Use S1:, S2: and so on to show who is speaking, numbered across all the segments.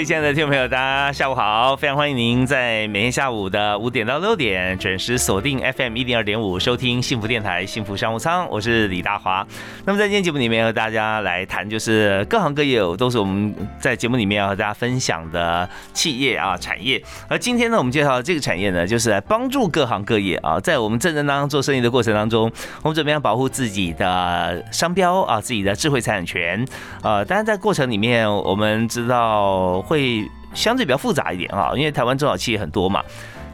S1: 位亲爱的听众朋友，大家下午好！非常欢迎您在每天下午的五点到六点准时锁定 FM 一零二点五，收听幸福电台幸福商务舱，我是李大华。那么在今天节目里面和大家来谈，就是各行各业都是我们在节目里面要和大家分享的企业啊产业。而今天呢，我们介绍的这个产业呢，就是来帮助各行各业啊，在我们正正当当做生意的过程当中，我们怎么样保护自己的商标啊，自己的智慧财产权？呃，当然在过程里面，我们知道。会相对比较复杂一点啊，因为台湾中小企业很多嘛，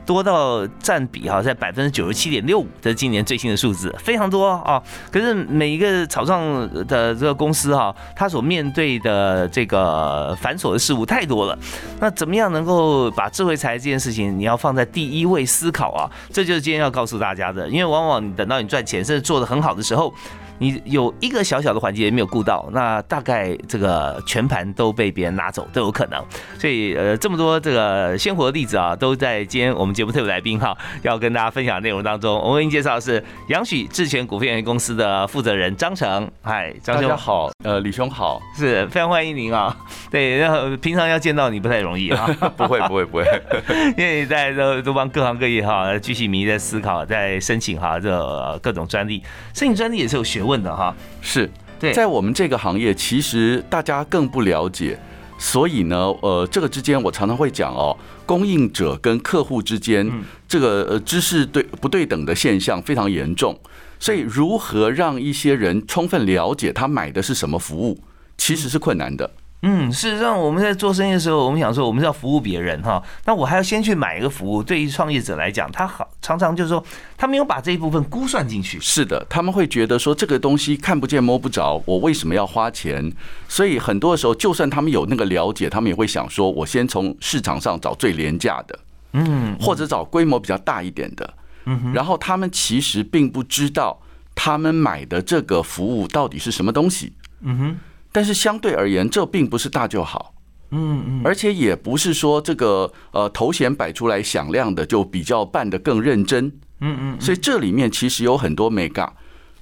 S1: 多到占比哈在百分之九十七点六五，这是今年最新的数字，非常多啊。可是每一个草创的这个公司哈，它所面对的这个繁琐的事物太多了。那怎么样能够把智慧财这件事情，你要放在第一位思考啊？这就是今天要告诉大家的。因为往往等到你赚钱甚至做的很好的时候。你有一个小小的环节没有顾到，那大概这个全盘都被别人拿走都有可能。所以呃，这么多这个鲜活的例子啊，都在今天我们节目特别来宾哈，要跟大家分享内容当中。我为您介绍的是杨许智权股份有限公司的负责人张成。嗨，
S2: 张兄好，呃，李兄好，
S1: 是非常欢迎您啊。对，然后平常要见到你不太容易啊。
S2: 不会不会不会，
S1: 因为在都都帮各行各业哈，继续迷在思考，在申请哈这各种专利，申请专利也是有学。问的哈。
S2: 是对，在我们这个行业，其实大家更不了解，所以呢，呃，这个之间我常常会讲哦，供应者跟客户之间这个呃知识对不对等的现象非常严重，所以如何让一些人充分了解他买的是什么服务，其实是困难的。
S1: 嗯，事实上，我们在做生意的时候，我们想说我们是要服务别人哈，那我还要先去买一个服务。对于创业者来讲，他好常常就是说，他没有把这一部分估算进去。
S2: 是的，他们会觉得说这个东西看不见摸不着，我为什么要花钱？所以很多的时候，就算他们有那个了解，他们也会想说，我先从市场上找最廉价的，嗯，或者找规模比较大一点的，嗯，然后他们其实并不知道他们买的这个服务到底是什么东西，嗯哼。但是相对而言，这并不是大就好，嗯嗯，而且也不是说这个呃头衔摆出来响亮的就比较办得更认真，嗯嗯，所以这里面其实有很多美嘎，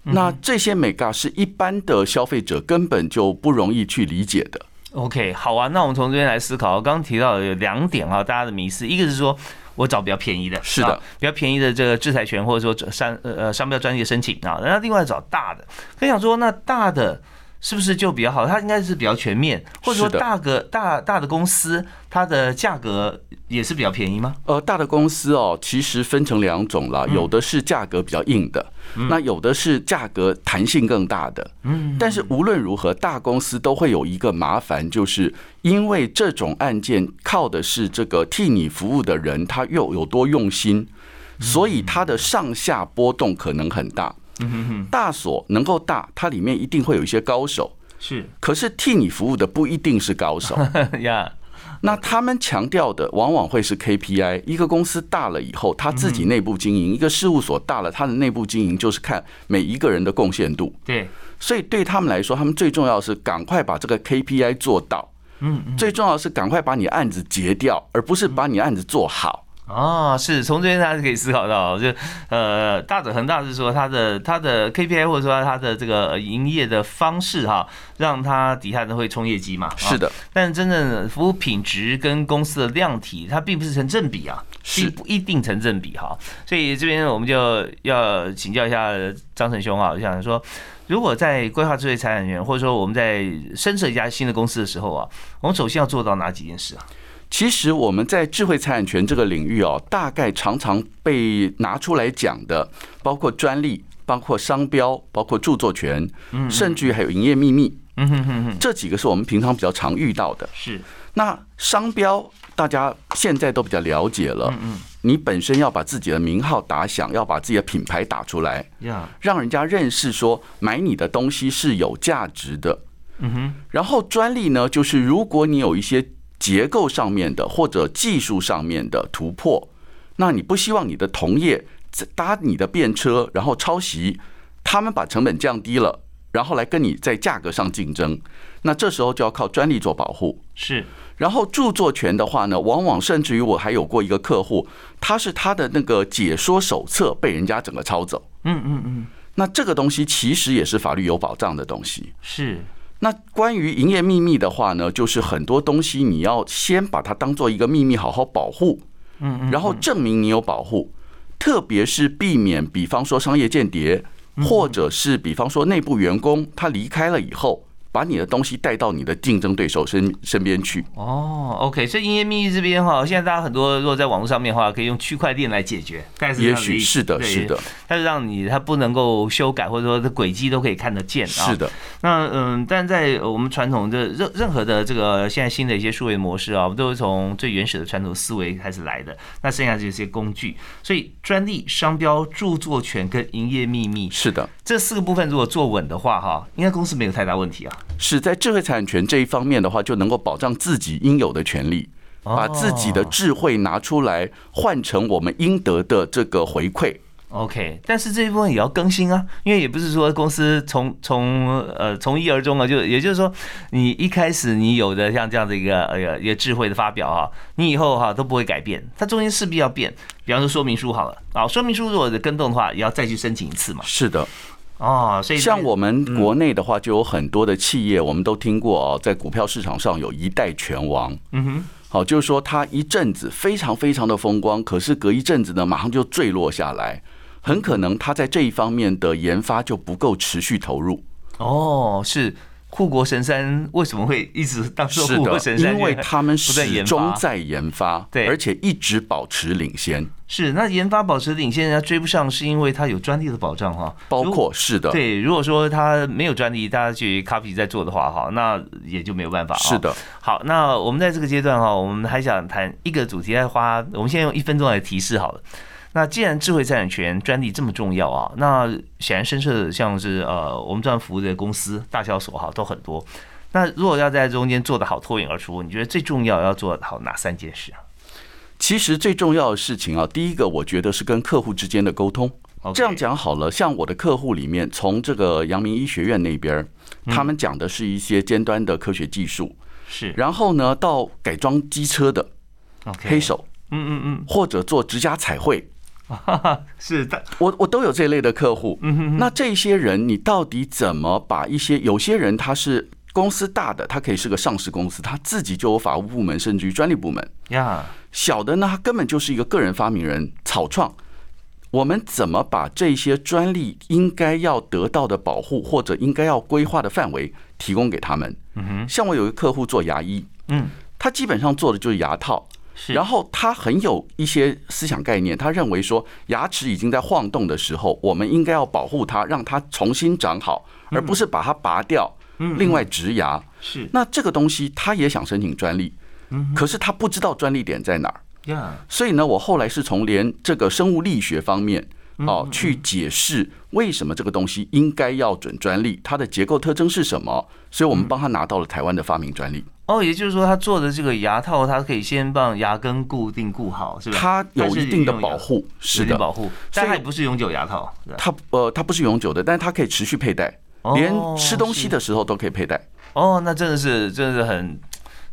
S2: 那这些美嘎是一般的消费者根本就不容易去理解的。
S1: OK，好啊，那我们从这边来思考，刚刚提到有两点啊，大家的迷思，一个是说我找比较便宜的，
S2: 是的，
S1: 比较便宜的这个制裁权或者说商呃呃商标专利申请啊，然后另外找大的，可以想说那大的。是不是就比较好？它应该是比较全面，或者说大个大大的公司，它的价格也是比较便宜吗？
S2: 呃，大的公司哦，其实分成两种了，有的是价格比较硬的，那有的是价格弹性更大的。嗯，但是无论如何，大公司都会有一个麻烦，就是因为这种案件靠的是这个替你服务的人，他又有多用心，所以它的上下波动可能很大。嗯哼哼，大所能够大，它里面一定会有一些高手，
S1: 是。
S2: 可是替你服务的不一定是高手 呀。那他们强调的往往会是 KPI。一个公司大了以后，他自己内部经营；一个事务所大了，他的内部经营就是看每一个人的贡献度。
S1: 对。
S2: 所以对他们来说，他们最重要是赶快把这个 KPI 做到。嗯。最重要是赶快把你案子结掉，而不是把你案子做好。
S1: 哦，是从这边大家可以思考到，就呃，大者恒大是说它的它的 KPI 或者说它的这个营业的方式哈，让它底下人会冲业绩嘛。
S2: 是的，
S1: 但真正服务品质跟公司的量体，它并不是成正比啊，
S2: 是
S1: 不一定成正比哈。所以这边我们就要请教一下张成兄啊，我想说，如果在规划智慧财产权，或者说我们在深设一家新的公司的时候啊，我们首先要做到哪几件事啊？
S2: 其实我们在智慧财产权这个领域哦，大概常常被拿出来讲的，包括专利、包括商标、包括著作权，甚至于还有营业秘密，嗯哼哼哼，这几个是我们平常比较常遇到的。
S1: 是，
S2: 那商标大家现在都比较了解了，嗯。你本身要把自己的名号打响，要把自己的品牌打出来，
S1: 呀，
S2: 让人家认识说买你的东西是有价值的。
S1: 嗯哼，
S2: 然后专利呢，就是如果你有一些结构上面的或者技术上面的突破，那你不希望你的同业搭你的便车，然后抄袭，他们把成本降低了，然后来跟你在价格上竞争，那这时候就要靠专利做保护。
S1: 是，
S2: 然后著作权的话呢，往往甚至于我还有过一个客户，他是他的那个解说手册被人家整个抄走。
S1: 嗯嗯嗯，
S2: 那这个东西其实也是法律有保障的东西。
S1: 是。
S2: 那关于营业秘密的话呢，就是很多东西你要先把它当做一个秘密好好保护，
S1: 嗯
S2: 然后证明你有保护，特别是避免，比方说商业间谍，或者是比方说内部员工他离开了以后。把你的东西带到你的竞争对手身身边去。
S1: 哦，OK，所以营业秘密这边哈，现在大家很多如果在网络上面的话，可以用区块链来解决。但是
S2: 也许是的，是的，
S1: 它是让你它不能够修改，或者说的轨迹都可以看得见。
S2: 是的。
S1: 那嗯，但在我们传统的任任何的这个现在新的一些数位模式啊，我们都是从最原始的传统思维开始来的。那剩下这些工具，所以专利、商标、著作权跟营业秘密，
S2: 是的，
S1: 这四个部分如果做稳的话，哈，应该公司没有太大问题啊。
S2: 是在智慧财产权这一方面的话，就能够保障自己应有的权利，把自己的智慧拿出来换成我们应得的这个回馈。
S1: OK，但是这一部分也要更新啊，因为也不是说公司从从呃从一而终啊，就也就是说，你一开始你有的像这样的一个呃一个智慧的发表啊，你以后哈都不会改变，它中间势必要变。比方说说明书好了啊，说明书如果的跟动的话，也要再去申请一次嘛。
S2: 是的。
S1: 哦，所以
S2: 像我们国内的话，就有很多的企业，我们都听过哦，在股票市场上有一代拳王。
S1: 嗯哼，
S2: 好，就是说他一阵子非常非常的风光，可是隔一阵子呢，马上就坠落下来，很可能他在这一方面的研发就不够持续投入。
S1: 哦，是。护国神山为什么会一直当做护国神
S2: 山？因为他们始终在
S1: 研
S2: 发，
S1: 对，
S2: 而且一直保持领先。
S1: 是，那研发保持领先，人家追不上，是因为它有专利的保障哈。
S2: 包括是的，
S1: 对。如果说它没有专利，大家去 copy 在做的话哈，那也就没有办法。
S2: 是的。
S1: 好，那我们在这个阶段哈，我们还想谈一个主题，来花我们现在用一分钟来提示好了。那既然智慧财产权专利这么重要啊，那显然深涉像是呃我们这样服务的公司大小所哈都很多。那如果要在中间做得好脱颖而出，你觉得最重要要做好哪三件事啊？
S2: 其实最重要的事情啊，第一个我觉得是跟客户之间的沟通。这样讲好了，像我的客户里面，从这个阳明医学院那边，他们讲的是一些尖端的科学技术，
S1: 是。
S2: 然后呢，到改装机车的黑手，
S1: 嗯嗯嗯，
S2: 或者做指甲彩绘。
S1: 是的，
S2: 我我都有这类的客户。
S1: 嗯哼，
S2: 那这些人，你到底怎么把一些有些人他是公司大的，他可以是个上市公司，他自己就有法务部门，甚至于专利部门。
S1: 呀，
S2: 小的呢，他根本就是一个个人发明人，草创。我们怎么把这些专利应该要得到的保护，或者应该要规划的范围提供给他们？
S1: 嗯哼，
S2: 像我有一个客户做牙医，
S1: 嗯，
S2: 他基本上做的就是牙套。然后他很有一些思想概念，他认为说牙齿已经在晃动的时候，我们应该要保护它，让它重新长好，而不是把它拔掉，另外植牙。
S1: 是，
S2: 那这个东西他也想申请专利，可是他不知道专利点在哪儿。所以呢，我后来是从连这个生物力学方面哦去解释为什么这个东西应该要准专利，它的结构特征是什么，所以我们帮他拿到了台湾的发明专利。
S1: 哦，也就是说，他做的这个牙套，它可以先帮牙根固定固好，是吧？
S2: 它有一定的保护，是的，
S1: 保护，但它也不是永久牙套。
S2: 它呃，它不是永久的，但是它可以持续佩戴，连吃东西的时候都可以佩戴。
S1: 哦，那真的是，真的是很。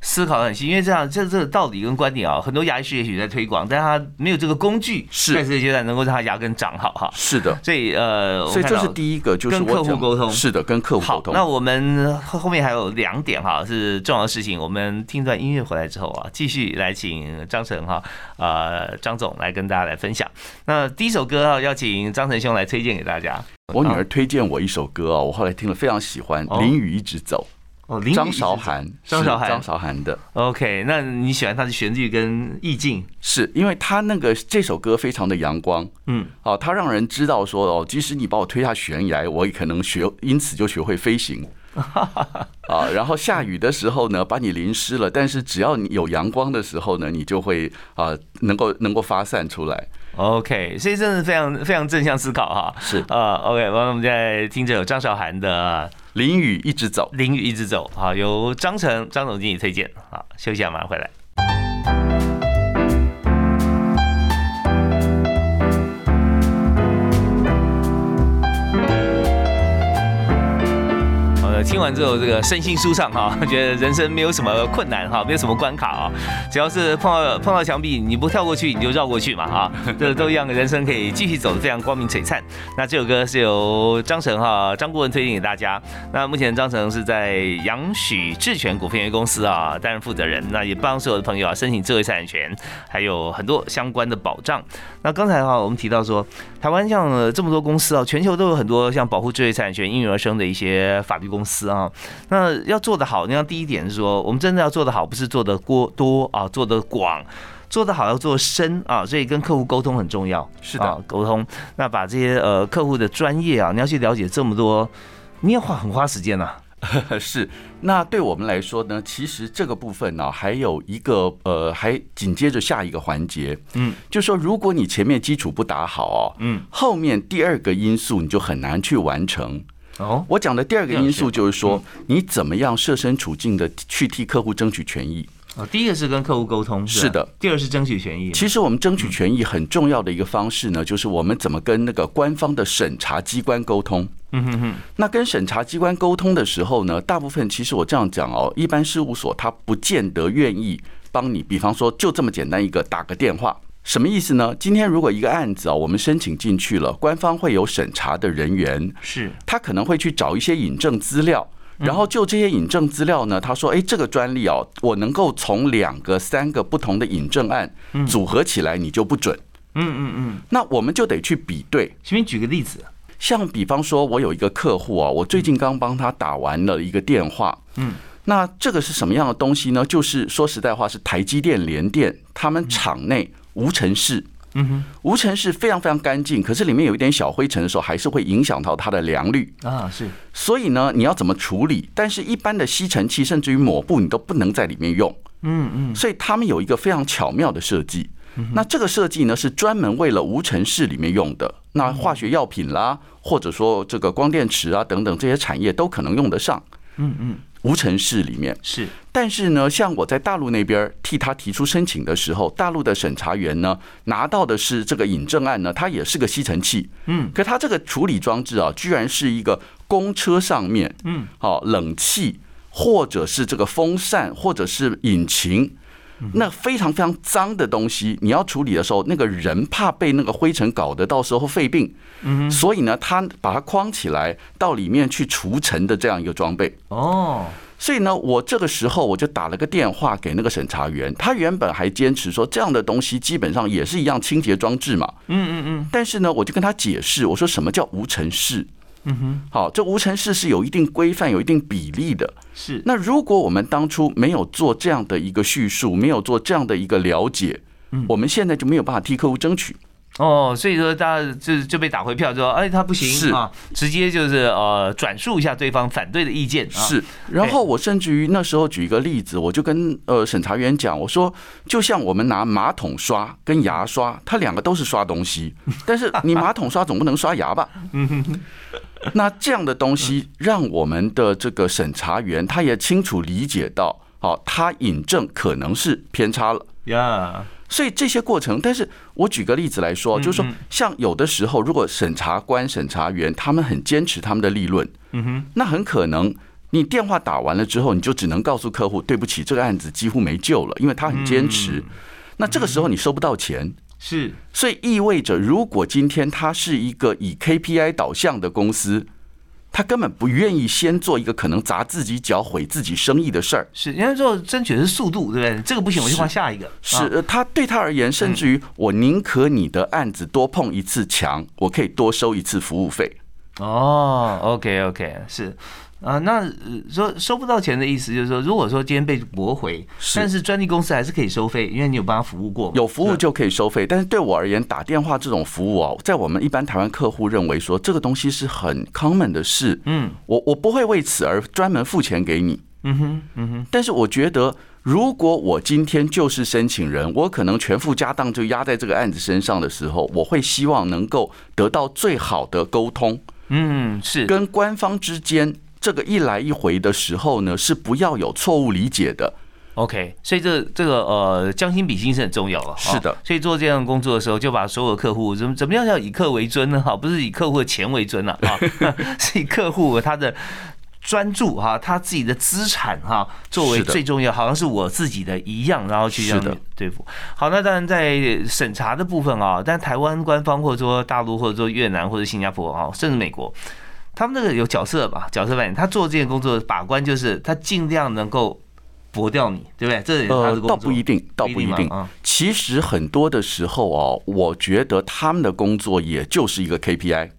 S1: 思考很细，因为这样这这个道理跟观点啊，很多牙医师也许在推广，但他没有这个工具，在这个阶段能够让他牙根长好哈。
S2: 是的，
S1: 所以呃，
S2: 所以这是第一个，就是
S1: 跟客户沟通。
S2: 是的，跟客户沟通。
S1: 那我们后面还有两点哈，是重要的事情。我们听段音乐回来之后啊，继续来请张成哈，呃，张总来跟大家来分享。那第一首歌啊，要请张成兄来推荐给大家。
S2: 我女儿推荐我一首歌啊，我后来听了非常喜欢，《淋雨一直走》。
S1: 哦，
S2: 张韶涵，
S1: 张韶涵，
S2: 张韶涵的。
S1: OK，那你喜欢他的旋律跟意境？
S2: 是因为他那个这首歌非常的阳光，
S1: 嗯，
S2: 哦，他让人知道说，哦，即使你把我推下悬崖，我也可能学，因此就学会飞行。啊，然后下雨的时候呢，把你淋湿了，但是只要你有阳光的时候呢，你就会啊，能够能够发散出来。
S1: OK，所以真的非常非常正向思考哈。
S2: 是
S1: 啊，OK，我们在听着有张韶涵的
S2: 淋雨一直走《
S1: 淋雨一直走》，好，由张成张总经理推荐。好，休息一下，马上回来。听完之后，这个身心舒畅哈，觉得人生没有什么困难哈，没有什么关卡啊，只要是碰到碰到墙壁，你不跳过去，你就绕过去嘛啊，这都一样，人生可以继续走的非常光明璀璨。那这首歌是由张成哈张顾问推荐给大家。那目前张成是在杨许智权股份有限公司啊担任负责人，那也帮所有的朋友啊申请智慧财产权，还有很多相关的保障。那刚才哈我们提到说，台湾像这么多公司啊，全球都有很多像保护智慧财产权应运而生的一些法律公司啊。那要做得好，你要第一点是说，我们真的要做得好，不是做得过多啊，做得广。做得好要做深啊，所以跟客户沟通很重要。
S2: 是的
S1: 啊，沟通。那把这些呃客户的专业啊，你要去了解这么多，你也花很花时间呐、
S2: 是，那对我们来说呢，其实这个部分呢、还有一个呃，还紧接着下一个环节，
S1: 嗯，
S2: 就说如果你前面基础不打好哦，
S1: 嗯，
S2: 后面第二个因素你就很难去完成。
S1: 哦，
S2: 我讲的第二个因素就是说，
S1: 嗯
S2: 你怎么样设身处境的去替客户争取权益。
S1: 哦，第一个是跟客户沟通，
S2: 是的。
S1: 第二是争取权益。
S2: 其实我们争取权益很重要的一个方式呢，就是我们怎么跟那个官方的审查机关沟通。
S1: 嗯哼哼，
S2: 那跟审查机关沟通的时候呢，大部分其实我这样讲哦，一般事务所他不见得愿意帮你，比方说就这么简单一个打个电话，什么意思呢？今天如果一个案子啊，我们申请进去了，官方会有审查的人员，
S1: 是
S2: 他可能会去找一些引证资料。然后就这些引证资料呢，他说：“哎，这个专利哦，我能够从两个、三个不同的引证案组合起来，你就不准。
S1: 嗯嗯嗯，
S2: 那我们就得去比对。
S1: 随便举个例子。
S2: 像比方说，我有一个客户啊，我最近刚帮他打完了一个电话，
S1: 嗯，
S2: 那这个是什么样的东西呢？就是说实在话，是台积电、联电他们厂内无尘室，
S1: 嗯哼，
S2: 无尘室非常非常干净，可是里面有一点小灰尘的时候，还是会影响到它的良率。
S1: 啊，是
S2: 所以呢，你要怎么处理？但是一般的吸尘器，甚至于抹布，你都不能在里面用。
S1: 嗯嗯，
S2: 所以他们有一个非常巧妙的设计。那这个设计呢，是专门为了无尘室里面用的。那化学药品啦，或者说这个光电池啊等等这些产业都可能用得上。
S1: 嗯嗯，
S2: 无尘室里面，
S1: 是。
S2: 但是呢，像我在大陆那边替他提出申请的时候，大陆的审查员呢拿到的是这个引证案呢，它也是个吸尘器，
S1: 嗯，
S2: 可它这个处理装置啊，居然是一个公车上面，
S1: 嗯，
S2: 好冷气或者是这个风扇或者是引擎。那非常非常脏的东西，你要处理的时候，那个人怕被那个灰尘搞得到时候肺病，嗯，所以呢，他把它框起来到里面去除尘的这样一个装备。
S1: 哦，
S2: 所以呢，我这个时候我就打了个电话给那个审查员，他原本还坚持说这样的东西基本上也是一样清洁装置嘛。
S1: 嗯嗯嗯，
S2: 但是呢，我就跟他解释，我说什么叫无尘室？
S1: 嗯哼，
S2: 好，这无尘室是有一定规范、有一定比例的。
S1: 是。
S2: 那如果我们当初没有做这样的一个叙述，没有做这样的一个了解，我们现在就没有办法替客户争取。
S1: 哦，所以说大家就就被打回票，说哎他不
S2: 是。
S1: 行啊，直接就是呃转述一下对方反对的意见啊，
S2: 是，然后我甚至于那时候举一个例子，我就跟呃审查员讲，我说就像我们拿马桶刷跟牙刷，它两个都是刷东西，但是你马桶刷总不能刷牙吧？那这样的东西，让我们的这个审查员他也清楚理解到，好，他引证可能是偏差了。
S1: 呀，
S2: 所以这些过程，但是我举个例子来说，就是说，像有的时候，如果审查官、审查员他们很坚持他们的立论，
S1: 嗯哼，
S2: 那很可能你电话打完了之后，你就只能告诉客户，对不起，这个案子几乎没救了，因为他很坚持。那这个时候你收不到钱，
S1: 是
S2: 所以意味着，如果今天他是一个以 KPI 导向的公司，他根本不愿意先做一个可能砸自己脚、毁自己生意的事儿。
S1: 是，人家说争取的是速度，对不对？这个不行，我就换下一个。啊，
S2: 是呃他对他而言，甚至于我宁可你的案子多碰一次墙，我可以多收一次服务费。
S1: 哦，OK OK，是。啊，那说收不到钱的意思就是说，如果说今天被驳回，但是专利公司还是可以收费，因为你有帮他服务过，
S2: 有服务就可以收费。但是对我而言，打电话这种服务啊，在我们一般台湾客户认为说，这个东西是很 common 的事，嗯，我我不会为此而专门付钱给你，嗯哼，嗯哼。但是我觉得，如果我今天就是申请人，我可能全副家当就压在这个案子身上的时候，我会希望能够得到最好的沟通，
S1: 嗯，是
S2: 跟官方之间。这个一来一回的时候呢，是不要有错误理解的。
S1: OK，所以这这个呃将心比心是很重要了。
S2: 是的，
S1: 所以做这样工作的时候，就把所有客户怎么怎么样要以客为尊呢？哈，不是以客户的钱为尊了啊，是以客户他的专注哈，他自己的资产哈作为最重要，好像是我自己的一样，然后去这样对付。好，那当然在审查的部分啊，但台湾官方或者说大陆或者说越南或者新加坡啊，甚至美国。他们那个有角色吧，角色扮演。他做这件工作把关，就是他尽量能够驳掉你，对不对？这也是他的工作。
S2: 倒不一定，倒不一定。其实很多的时候哦，我觉得他们的工作也就是一个 KPI。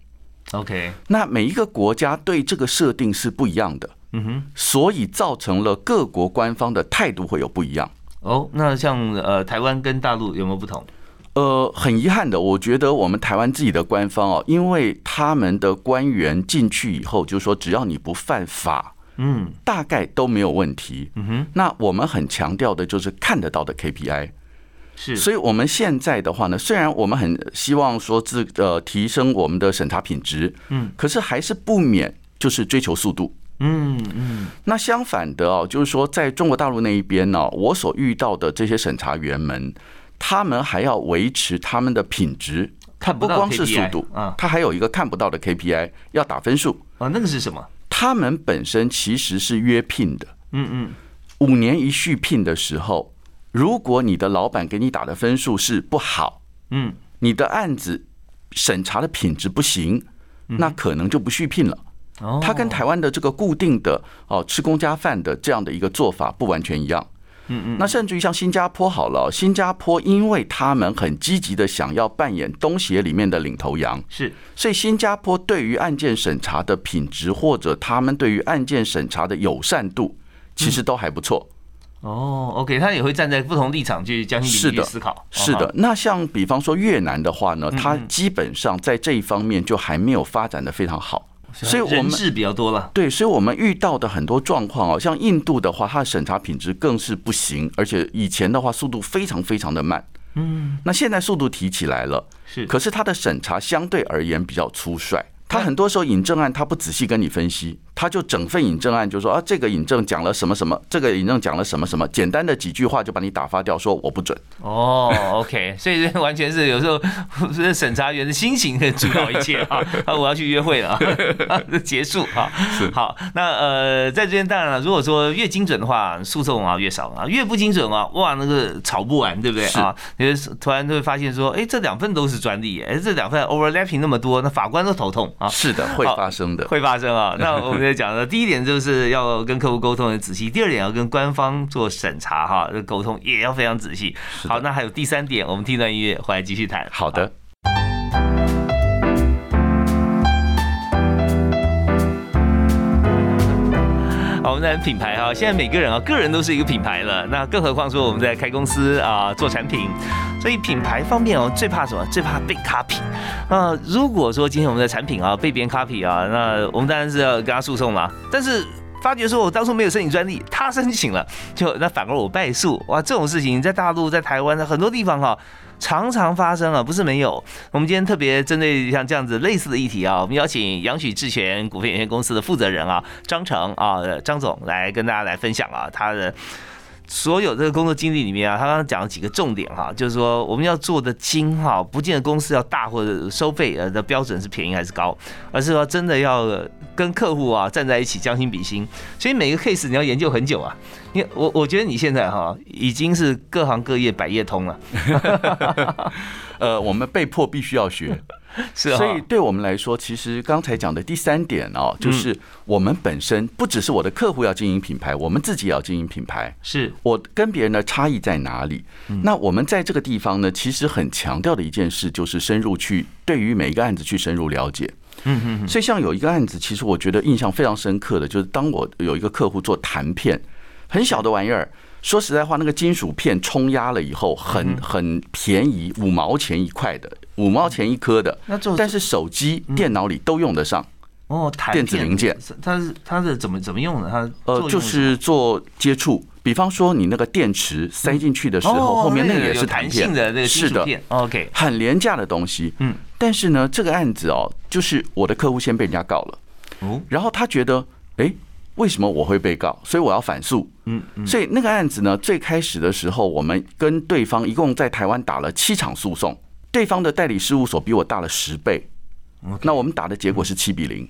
S1: OK，
S2: 那每一个国家对这个设定是不一样的。嗯哼，所以造成了各国官方的态度会有不一样。
S1: 哦，那像呃台湾跟大陆有没有不同？
S2: 呃，很遗憾的，我觉得我们台湾自己的官方哦，因为他们的官员进去以后，就说只要你不犯法，嗯，大概都没有问题。嗯哼，那我们很强调的就是看得到的 KPI，
S1: 是，
S2: 所以我们现在的话呢，虽然我们很希望说自呃提升我们的审查品质，嗯，可是还是不免就是追求速度。嗯嗯，那相反的哦，就是说在中国大陆那一边呢，我所遇到的这些审查员们。他们还要维持他们的品质，
S1: 看不
S2: 光是速度啊，他还有一个看不到的 KPI 要打分数。
S1: 啊，那个是什么？
S2: 他们本身其实是约聘的，嗯嗯，五年一续聘的时候，如果你的老板给你打的分数是不好，嗯，你的案子审查的品质不行，那可能就不续聘了。哦，他跟台湾的这个固定的哦吃公家饭的这样的一个做法不完全一样。嗯嗯，那甚至于像新加坡好了，新加坡因为他们很积极的想要扮演东协里面的领头羊，
S1: 是，
S2: 所以新加坡对于案件审查的品质或者他们对于案件审查的友善度，其实都还不错。
S1: 哦，OK，他也会站在不同立场去将心比心思考。
S2: 是的，那像比方说越南的话呢，它基本上在这一方面就还没有发展的非常好。
S1: 所以我们是比较多了，
S2: 对，所以我们遇到的很多状况哦，像印度的话，它的审查品质更是不行，而且以前的话速度非常非常的慢，嗯，那现在速度提起来了，
S1: 是，
S2: 可是它的审查相对而言比较粗率。他很多时候引证案，他不仔细跟你分析，他就整份引证案就说啊，这个引证讲了什么什么，这个引证讲了什么什么，简单的几句话就把你打发掉，说我不准。
S1: 哦，OK，所以完全是有时候 是审查员的心情可以主导一切啊。啊，我要去约会了，结束啊。好，那呃，在这边当然了，如果说越精准的话，诉讼啊越少啊；越不精准啊，哇，那个吵不完，对不对啊？因为突然就会发现说，哎，这两份都是专利，哎，这两份 overlapping 那么多，那法官都头痛啊。
S2: 是的，会发生的，
S1: 会发生啊。那我们在讲的第一点就是要跟客户沟通很仔细，第二点要跟官方做审查哈，这沟通也要非常仔细。好，那还有第三点，我们听段音乐回来继续谈。
S2: 好的。
S1: 我们在品牌哈，现在每个人啊，个人都是一个品牌了。那更何况说我们在开公司啊，做产品，所以品牌方面哦，最怕什么？最怕被 copy。那如果说今天我们的产品啊被别人 copy 啊，那我们当然是要跟他诉讼了。但是发觉说我当初没有申请专利，他申请了，就那反而我败诉。哇，这种事情在大陆、在台湾的很多地方哈。常常发生啊，不是没有。我们今天特别针对像这样子类似的议题啊，我们邀请杨许智权股份有限公司的负责人啊，张成啊，张总来跟大家来分享啊，他的。所有这个工作经历里面啊，他刚刚讲了几个重点哈，就是说我们要做的精哈，不见得公司要大或者收费呃的标准是便宜还是高，而是说真的要跟客户啊站在一起将心比心。所以每个 case 你要研究很久啊，因为我我觉得你现在哈已经是各行各业百业通了。
S2: 呃，我们被迫必须要学。
S1: 是，
S2: 所以对我们来说，其实刚才讲的第三点哦，就是我们本身不只是我的客户要经营品牌，我们自己也要经营品牌。
S1: 是
S2: 我跟别人的差异在哪里？那我们在这个地方呢，其实很强调的一件事，就是深入去对于每一个案子去深入了解。嗯嗯。所以像有一个案子，其实我觉得印象非常深刻的，就是当我有一个客户做弹片，很小的玩意儿，说实在话，那个金属片冲压了以后，很很便宜，五毛钱一块的，五毛钱一颗的。那但是手机、电脑里都用得上。
S1: 哦，
S2: 电子零件，
S1: 它是它是怎么怎么用的？它
S2: 呃，就是做接触。比方说，你那个电池塞进去的时候，后面那个也是
S1: 弹性的那个
S2: 是的
S1: ，OK，
S2: 很廉价的东西。嗯，但是呢，这个案子哦，就是我的客户先被人家告了，哦，然后他觉得，哎，为什么我会被告？所以我要反诉。嗯嗯，所以那个案子呢，最开始的时候，我们跟对方一共在台湾打了七场诉讼，对方的代理事务所比我大了十倍，那我们打的结果是七比零，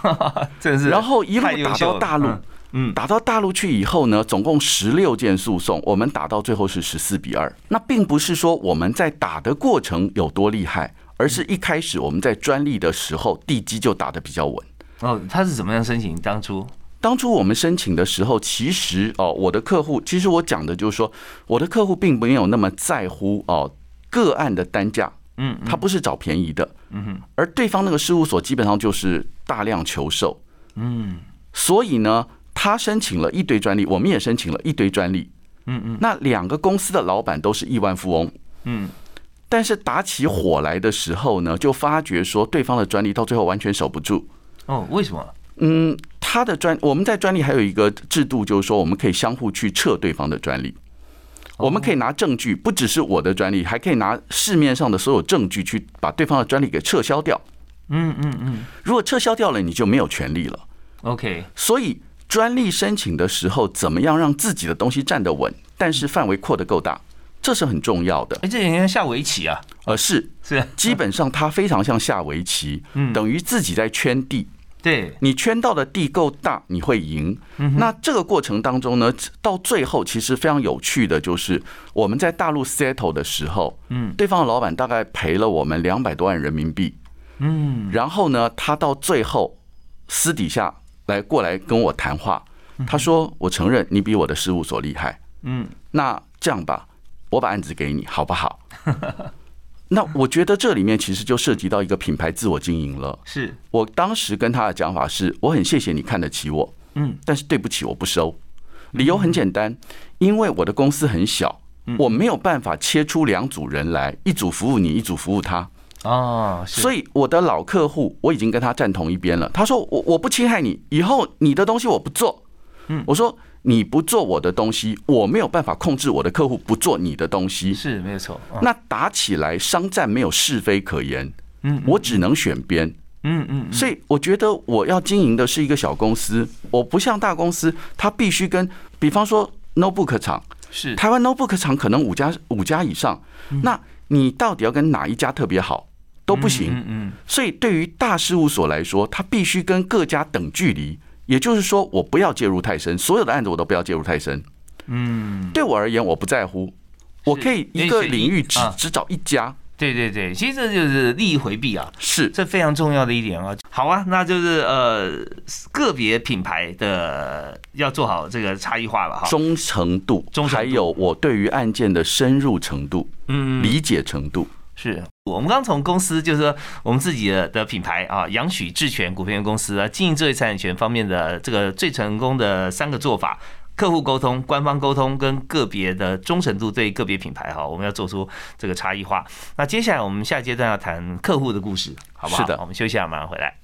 S1: 真是，
S2: 然后一路打到大陆。嗯，打到大陆去以后呢，总共十六件诉讼，我们打到最后是十四比二。那并不是说我们在打的过程有多厉害，而是一开始我们在专利的时候地基就打得比较稳。
S1: 哦，他是怎么样申请？当初，
S2: 当初我们申请的时候，其实哦，我的客户，其实我讲的就是说，我的客户并没有那么在乎哦个案的单价，嗯，他不是找便宜的，嗯哼，而对方那个事务所基本上就是大量求售，嗯，所以呢。他申请了一堆专利，我们也申请了一堆专利。嗯嗯，那两个公司的老板都是亿万富翁。嗯，但是打起火来的时候呢，就发觉说对方的专利到最后完全守不住。
S1: 哦，为什么？
S2: 嗯，他的专我们在专利还有一个制度，就是说我们可以相互去撤对方的专利。我们可以拿证据，不只是我的专利，还可以拿市面上的所有证据去把对方的专利给撤销掉。嗯嗯嗯，如果撤销掉了，你就没有权利了。
S1: OK，
S2: 所以。专利申请的时候，怎么样让自己的东西站得稳，但是范围扩得够大，这是很重要的。
S1: 哎，这有点像下围棋啊。
S2: 呃，是
S1: 是，
S2: 基本上它非常像下围棋，等于自己在圈地。
S1: 对，
S2: 你圈到的地够大，你会赢。那这个过程当中呢，到最后其实非常有趣的就是，我们在大陆 settle 的时候，嗯，对方的老板大概赔了我们两百多万人民币。嗯，然后呢，他到最后私底下。来过来跟我谈话，他说：“我承认你比我的事务所厉害。”嗯，那这样吧，我把案子给你，好不好？那我觉得这里面其实就涉及到一个品牌自我经营了。
S1: 是
S2: 我当时跟他的讲法是：我很谢谢你看得起我，嗯，但是对不起，我不收。理由很简单，因为我的公司很小，我没有办法切出两组人来，一组服务你，一组服务他。哦，所以我的老客户我已经跟他站同一边了。他说我我不侵害你，以后你的东西我不做。嗯，我说你不做我的东西，我没有办法控制我的客户不做你的东西。
S1: 是没有错。
S2: 那打起来商战没有是非可言。嗯，我只能选边。嗯嗯。所以我觉得我要经营的是一个小公司，我不像大公司，它必须跟，比方说 notebook 厂，
S1: 是
S2: 台湾 notebook 厂可能五家五家以上。那你到底要跟哪一家特别好？都不行，嗯，所以对于大事务所来说，它必须跟各家等距离，也就是说，我不要介入太深，所有的案子我都不要介入太深，嗯，对我而言，我不在乎，我可以一个领域只只找一家，
S1: 对对对，其实这就是利益回避啊，
S2: 是。
S1: 这非常重要的一点啊。好啊，那就是呃个别品牌的要做好这个差异化了哈，
S2: 忠诚度，还有我对于案件的深入程度，嗯，理解程度。
S1: 是我们刚从公司，就是说我们自己的的品牌啊，杨许智权股份有限公司啊，经营智慧财产权方面的这个最成功的三个做法：客户沟通、官方沟通跟个别的忠诚度对个别品牌哈，我们要做出这个差异化。那接下来我们下阶段要谈客户的故事，好不好？
S2: 是的，
S1: 我们休息一下，马上回来。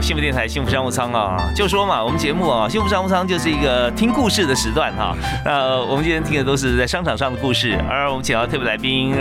S1: 幸福电台幸福商务舱啊，就说嘛，我们节目啊，幸福商务舱就是一个听故事的时段哈。那我们今天听的都是在商场上的故事，而我们请到特别来宾。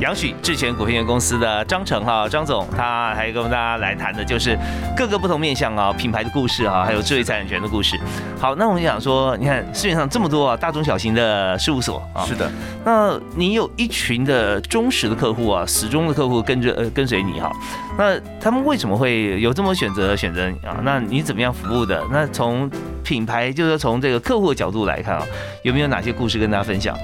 S1: 杨许智权股份有限公司的张成哈，张总，他还跟我们大家来谈的就是各个不同面向啊，品牌的故事啊，还有智慧财产权的故事。好，那我们想说，你看市面上这么多啊，大中小型的事务所啊，
S2: 是的，
S1: 那你有一群的忠实的客户啊，始终的客户跟着呃跟随你哈，那他们为什么会有这么选择选择你啊？那你怎么样服务的？那从品牌就是从这个客户的角度来看啊，有没有哪些故事跟大家分享？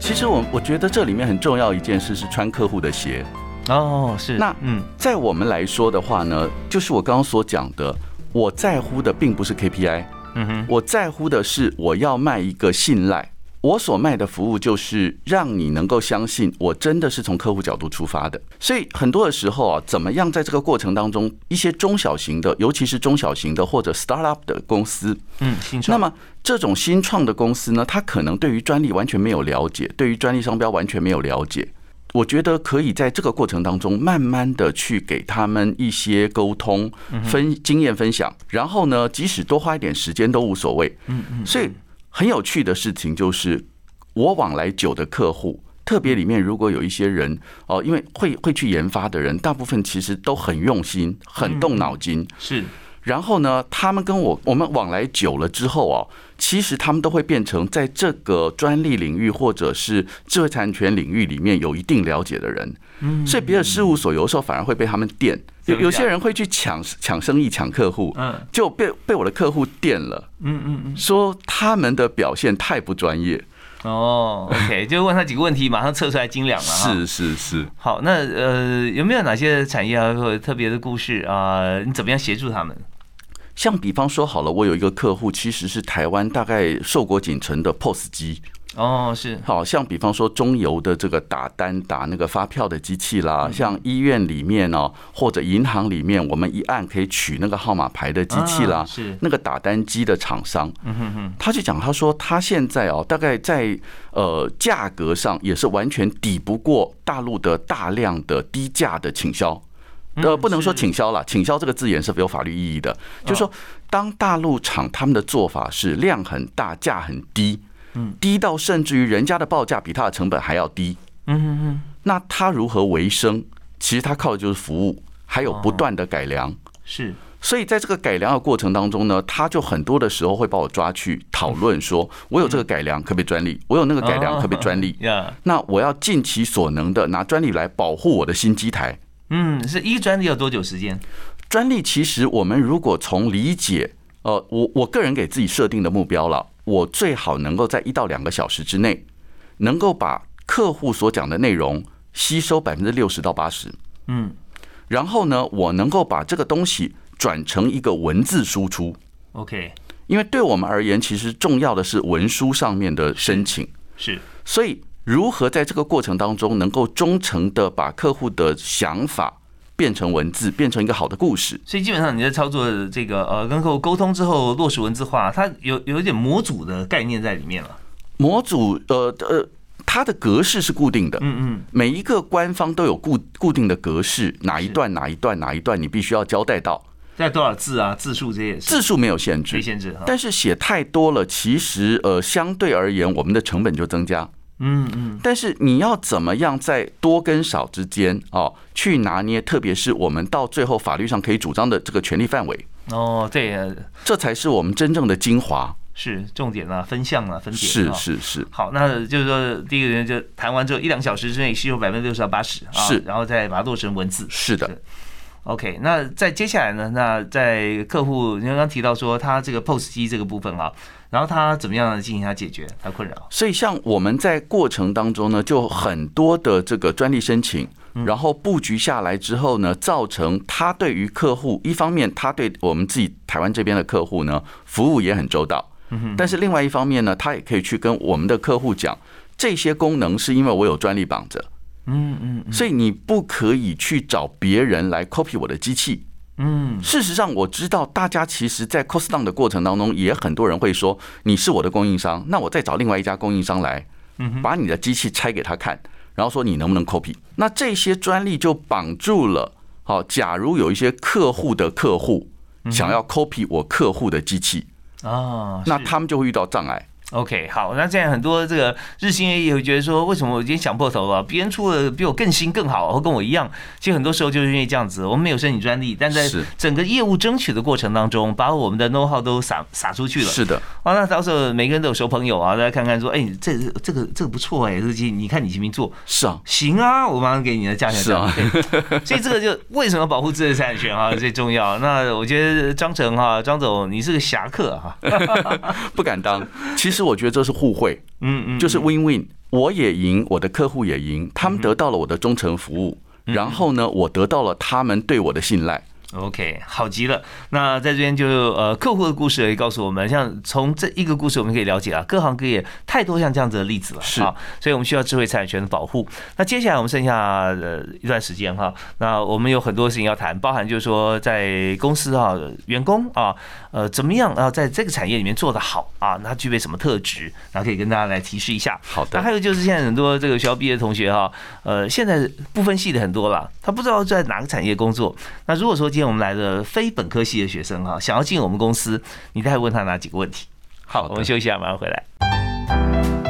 S2: 其实我我觉得这里面很重要一件事是穿客户的鞋。
S1: 哦，是
S2: 那嗯，在我们来说的话呢，就是我刚刚所讲的，我在乎的并不是 KPI，嗯哼，我在乎的是我要卖一个信赖。我所卖的服务就是让你能够相信我真的是从客户角度出发的。所以很多的时候啊，怎么样在这个过程当中，一些中小型的，尤其是中小型的或者 startup 的公司，
S1: 嗯，新创。
S2: 那么这种新创的公司呢，它可能对于专利完全没有了解，对于专利商标完全没有了解。我觉得可以在这个过程当中，慢慢的去给他们一些沟通、分经验分享，然后呢，即使多花一点时间都无所谓。嗯嗯。所以很有趣的事情就是，我往来久的客户，特别里面如果有一些人哦，因为会会去研发的人，大部分其实都很用心、很动脑筋。
S1: 是。
S2: 然后呢，他们跟我我们往来久了之后哦，其实他们都会变成在这个专利领域或者是智慧产权领域里面有一定了解的人。嗯，所以别的事务所有时候反而会被他们电，有有些人会去抢抢生意、抢客户，嗯，就被被我的客户电了。嗯嗯嗯，说他们的表现太不专业。
S1: 哦，OK，就问他几个问题，马上测出来斤两了。
S2: 是是是。
S1: 好，那呃，有没有哪些产业啊，或者特别的故事啊？你怎么样协助他们？
S2: 像比方说好了，我有一个客户，其实是台湾大概寿国仅存的 POS 机。
S1: 哦，是。
S2: 好像比方说中油的这个打单打那个发票的机器啦，像医院里面哦，或者银行里面，我们一按可以取那个号码牌的机器啦，
S1: 是
S2: 那个打单机的厂商。嗯哼哼，他就讲，他说他现在哦，大概在呃价格上也是完全抵不过大陆的大量的低价的倾销。呃，不能说倾销了，倾销这个字眼是没有法律意义的。就是说，当大陆厂他们的做法是量很大，价很低，嗯，低到甚至于人家的报价比他的成本还要低，嗯嗯嗯，那他如何为生？其实他靠的就是服务，还有不断的改良。
S1: 是，
S2: 所以在这个改良的过程当中呢，他就很多的时候会把我抓去讨论，说我有这个改良可不可以专利？我有那个改良可不可以专利？那我要尽其所能的拿专利来保护我的新机台。
S1: 嗯，是一专利要多久时间？
S2: 专利其实我们如果从理解，呃，我我个人给自己设定的目标了，我最好能够在一到两个小时之内，能够把客户所讲的内容吸收百分之六十到八十。嗯，然后呢，我能够把这个东西转成一个文字输出。
S1: OK，
S2: 因为对我们而言，其实重要的是文书上面的申请。
S1: 是，
S2: 所以。如何在这个过程当中能够忠诚的把客户的想法变成文字，变成一个好的故事？
S1: 所以基本上你在操作这个呃跟客户沟通之后落实文字化，它有有一点模组的概念在里面了。
S2: 模组呃呃，它的格式是固定的，嗯嗯，每一个官方都有固固定的格式，哪一段哪一段哪一段你必须要交代到，
S1: 在多少字啊字数这些
S2: 字数没有限制，
S1: 没限制，
S2: 但是写太多了，其实呃相对而言我们的成本就增加。嗯嗯，但是你要怎么样在多跟少之间哦去拿捏，特别是我们到最后法律上可以主张的这个权利范围
S1: 哦，对，
S2: 这才是我们真正的精华，
S1: 是重点啊，分项啊，分点
S2: 是是是。
S1: 好，那就是说第一个人就谈完之后一两小时之内吸收百分之六十到八十，
S2: 是，
S1: 然后再把它做成文字，
S2: 是的。
S1: OK，那在接下来呢？那在客户你刚刚提到说他这个 POS 机这个部分啊。然后他怎么样进行他解决他困扰？
S2: 所以像我们在过程当中呢，就很多的这个专利申请，然后布局下来之后呢，造成他对于客户一方面，他对我们自己台湾这边的客户呢，服务也很周到。但是另外一方面呢，他也可以去跟我们的客户讲，这些功能是因为我有专利绑着。嗯嗯。所以你不可以去找别人来 copy 我的机器。嗯，事实上我知道，大家其实，在 cost down 的过程当中，也很多人会说你是我的供应商，那我再找另外一家供应商来，把你的机器拆给他看，然后说你能不能 copy？那这些专利就绑住了。好，假如有一些客户的客户想要 copy 我客户的机器啊，那他们就会遇到障碍。
S1: OK，好，那现在很多这个日新月异会觉得说，为什么我今天想破头了？别人出的比我更新更好，或跟我一样。其实很多时候就是因为这样子，我们没有申请专利，但在整个业务争取的过程当中，把我们的 know how 都撒撒出去了。
S2: 是的，
S1: 哦，那到时候每个人都有熟朋友啊，大家看看说，哎，这这个这个不错哎，这机你看你行不行做？
S2: 是啊，
S1: 行啊，我马上给你的价钱。
S2: 是啊，
S1: 所以这个就为什么保护知识产权啊最重要？那我觉得张成哈，张总你是个侠客哈，
S2: 不敢当。其实我觉得这是互。惠，嗯嗯，就是 win win，我也赢，我的客户也赢，他们得到了我的忠诚服务，然后呢，我得到了他们对我的信赖，
S1: OK，好极了。那在这边就呃，客户的故事也告诉我们，像从这一个故事，我们可以了解啊，各行各业太多像这样子的例子了啊，所以我们需要智慧财产权的保护。那接下来我们剩下呃一段时间哈，那我们有很多事情要谈，包含就是说在公司啊，员工啊，呃，怎么样啊，在这个产业里面做得好啊，那具备什么特质，然后可以跟大家来提示一下。
S2: 好的。
S1: 那还有就是现在很多这个学校毕业的同学哈，呃，现在不分系的很多了，他不知道在哪个产业工作。那如果说今天我们来的非本科系的学生哈，想要进我们公司，你再问他哪几个问题？好，我们休息一下，马上回来。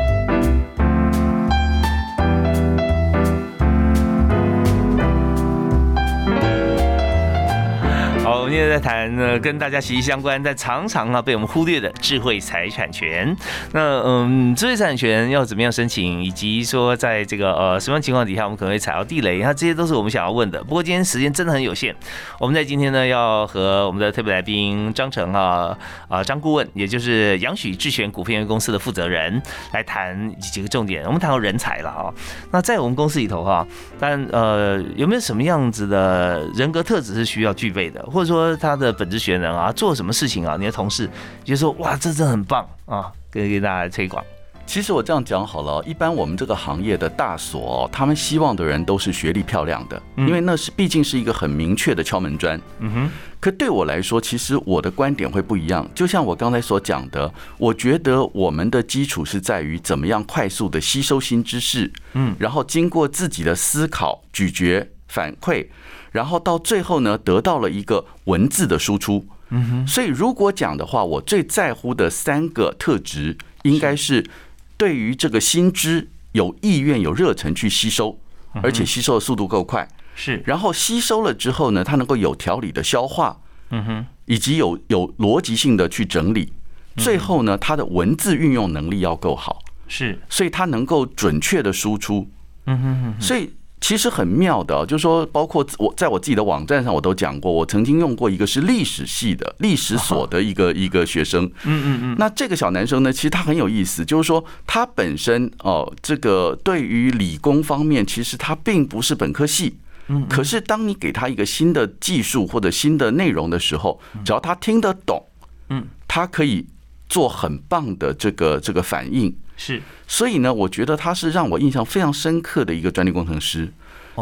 S1: 今天在谈呢，跟大家息息相关，但常常啊被我们忽略的智慧财产权。那嗯，智慧财产权要怎么样申请，以及说在这个呃什么情况底下我们可能会踩到地雷，那这些都是我们想要问的。不过今天时间真的很有限，我们在今天呢要和我们的特别来宾张成啊啊张顾问，也就是杨许智选股份有限公司的负责人来谈几个重点。我们谈到人才了啊，那在我们公司里头哈，但呃有没有什么样子的人格特质是需要具备的，或者说？说他的本职学能啊，做什么事情啊？你的同事就说哇，这真的很棒啊，跟给大家推广。
S2: 其实我这样讲好了，一般我们这个行业的大所，他们希望的人都是学历漂亮的，因为那是毕竟是一个很明确的敲门砖。嗯哼。可对我来说，其实我的观点会不一样。就像我刚才所讲的，我觉得我们的基础是在于怎么样快速的吸收新知识，嗯，然后经过自己的思考、咀嚼、反馈。然后到最后呢，得到了一个文字的输出。嗯哼。所以如果讲的话，我最在乎的三个特质，应该是对于这个新知有意愿、有热忱去吸收，而且吸收的速度够快。
S1: 是。
S2: 然后吸收了之后呢，它能够有条理的消化。嗯哼。以及有有逻辑性的去整理。最后呢，它的文字运用能力要够好。
S1: 是。
S2: 所以它能够准确的输出。嗯哼哼。所以。其实很妙的，就是说，包括我在我自己的网站上，我都讲过，我曾经用过一个是历史系的历史所的一个一个学生。嗯嗯嗯。那这个小男生呢，其实他很有意思，就是说他本身哦，这个对于理工方面，其实他并不是本科系。嗯。可是当你给他一个新的技术或者新的内容的时候，只要他听得懂，嗯，他可以做很棒的这个这个反应。
S1: 是。
S2: 所以呢，我觉得他是让我印象非常深刻的一个专利工程师。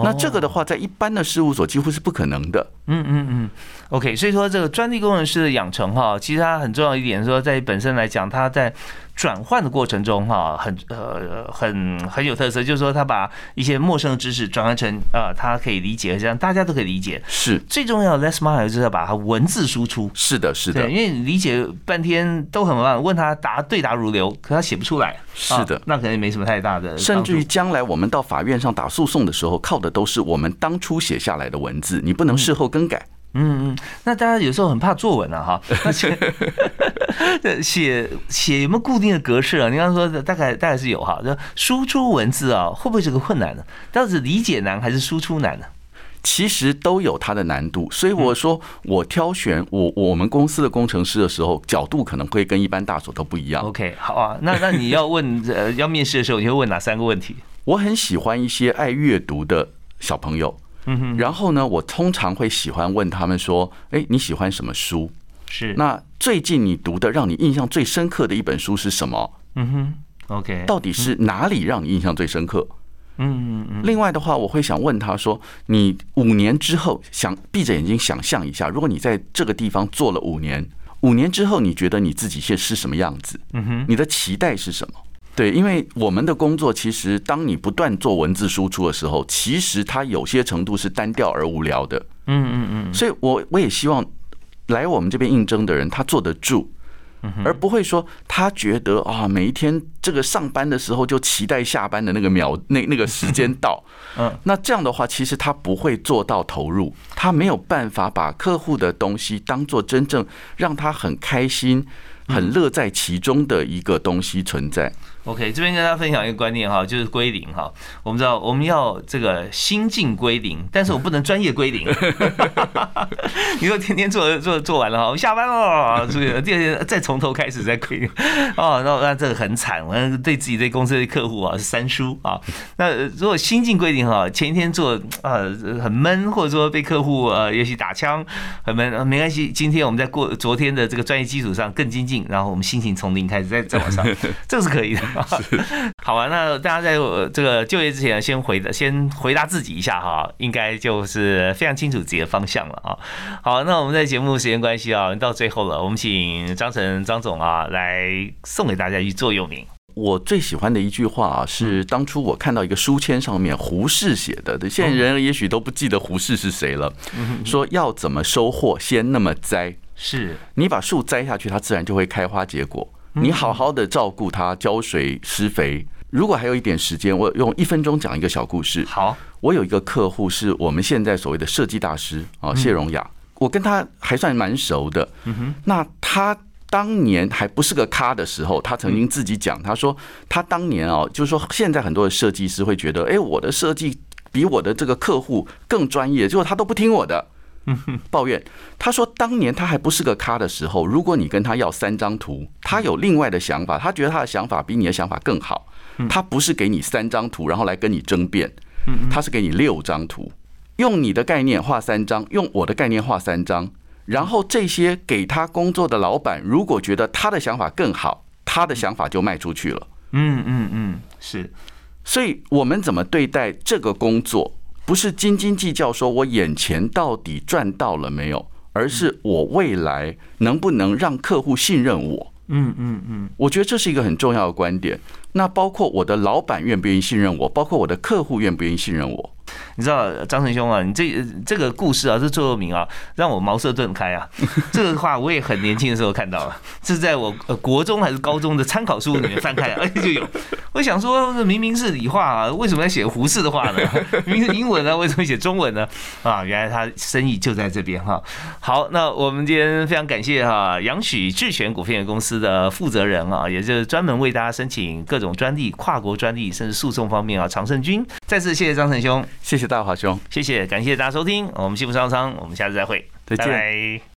S2: 那这个的话，在一般的事务所几乎是不可能的。嗯嗯
S1: 嗯。OK，所以说这个专利工程师的养成哈，其实它很重要一点，说在本身来讲，他在。转换的过程中，哈，很呃很很有特色，就是说他把一些陌生的知识转换成呃他可以理解，这样大家都可以理解。
S2: 是
S1: 最重要的，less mile 就是要把它文字输出。
S2: 是的，是的，
S1: 因为理解半天都很慢，问他答对答如流，可他写不出来。
S2: 是的，
S1: 那可能也没什么太大的。
S2: 甚至于将来我们到法院上打诉讼的时候，靠的都是我们当初写下来的文字，你不能事后更改。
S1: 嗯嗯嗯，那大家有时候很怕作文啊，哈，写 写有没有固定的格式啊？你刚刚说的大概大概是有哈，就输出文字啊，会不会是个困难呢？到底是理解难还是输出难呢？
S2: 其实都有它的难度，所以我说我挑选我我们公司的工程师的时候，角度可能会跟一般大所都不一样。
S1: OK，好啊，那那你要问呃要面试的时候，你会问哪三个问题？
S2: 我很喜欢一些爱阅读的小朋友。嗯哼，然后呢，我通常会喜欢问他们说：“哎，你喜欢什么书？
S1: 是
S2: 那最近你读的让你印象最深刻的一本书是什么？嗯
S1: 哼，OK，
S2: 到底是哪里让你印象最深刻？嗯嗯嗯。另外的话，我会想问他说：你五年之后想闭着眼睛想象一下，如果你在这个地方做了五年，五年之后你觉得你自己现是什么样子？嗯哼，你的期待是什么？”对，因为我们的工作其实，当你不断做文字输出的时候，其实它有些程度是单调而无聊的。嗯嗯嗯。所以我我也希望来我们这边应征的人，他坐得住，而不会说他觉得啊，每一天这个上班的时候就期待下班的那个秒那那个时间到。嗯。那这样的话，其实他不会做到投入，他没有办法把客户的东西当做真正让他很开心、很乐在其中的一个东西存在。
S1: OK，这边跟大家分享一个观念哈，就是归零哈。我们知道我们要这个心境归零，但是我不能专业归零。你说天天做做做完了哈，我下班了，所以第二天再从头开始再归零。哦，那那这个很惨，完对自己对公司的客户啊是三输啊。那如果心境归零哈，前一天做呃很闷，或者说被客户呃也许打枪很闷，没关系，今天我们在过昨天的这个专业基础上更精进，然后我们心情从零开始再再往上，这个是可以的。好啊，那大家在这个就业之前，先回答先回答自己一下哈，应该就是非常清楚自己的方向了啊。好，那我们在节目时间关系啊，到最后了，我们请张晨张总啊来送给大家一座右铭。
S2: 我最喜欢的一句话啊，是当初我看到一个书签上面胡适写的，现在人也许都不记得胡适是谁了。说要怎么收获，先那么栽，
S1: 是
S2: 你把树栽下去，它自然就会开花结果。你好好的照顾它，浇水施肥。如果还有一点时间，我用一分钟讲一个小故事。
S1: 好，
S2: 我有一个客户是我们现在所谓的设计大师啊，谢荣雅。我跟他还算蛮熟的。嗯哼。那他当年还不是个咖的时候，他曾经自己讲，他说他当年哦，就是说现在很多的设计师会觉得，哎，我的设计比我的这个客户更专业，结果他都不听我的。抱怨，他说当年他还不是个咖的时候，如果你跟他要三张图，他有另外的想法，他觉得他的想法比你的想法更好。他不是给你三张图，然后来跟你争辩，他是给你六张图，用你的概念画三张，用我的概念画三张，然后这些给他工作的老板，如果觉得他的想法更好，他的想法就卖出去了。
S1: 嗯嗯嗯，是，
S2: 所以我们怎么对待这个工作？不是斤斤计较，说我眼前到底赚到了没有，而是我未来能不能让客户信任我。嗯嗯嗯，我觉得这是一个很重要的观点。那包括我的老板愿不愿意信任我，包括我的客户愿不愿意信任我。
S1: 你知道张成兄啊，你这这个故事啊，这座右铭啊，让我茅塞顿开啊。这个话我也很年轻的时候看到了，是在我国中还是高中的参考书里面翻开，而 且就有。我想说，明明是理化啊，为什么要写胡适的话呢？明明是英文呢，为什么写中文呢？啊，原来他生意就在这边哈。好，那我们今天非常感谢哈，杨许智权股份有限公司的负责人啊，也就是专门为大家申请各种专利、跨国专利甚至诉讼方面啊，常胜军。再次谢谢张成兄。
S2: 谢谢大华兄，
S1: 谢谢，感谢大家收听，我们幸福商商，我们下次再会，
S2: 再见。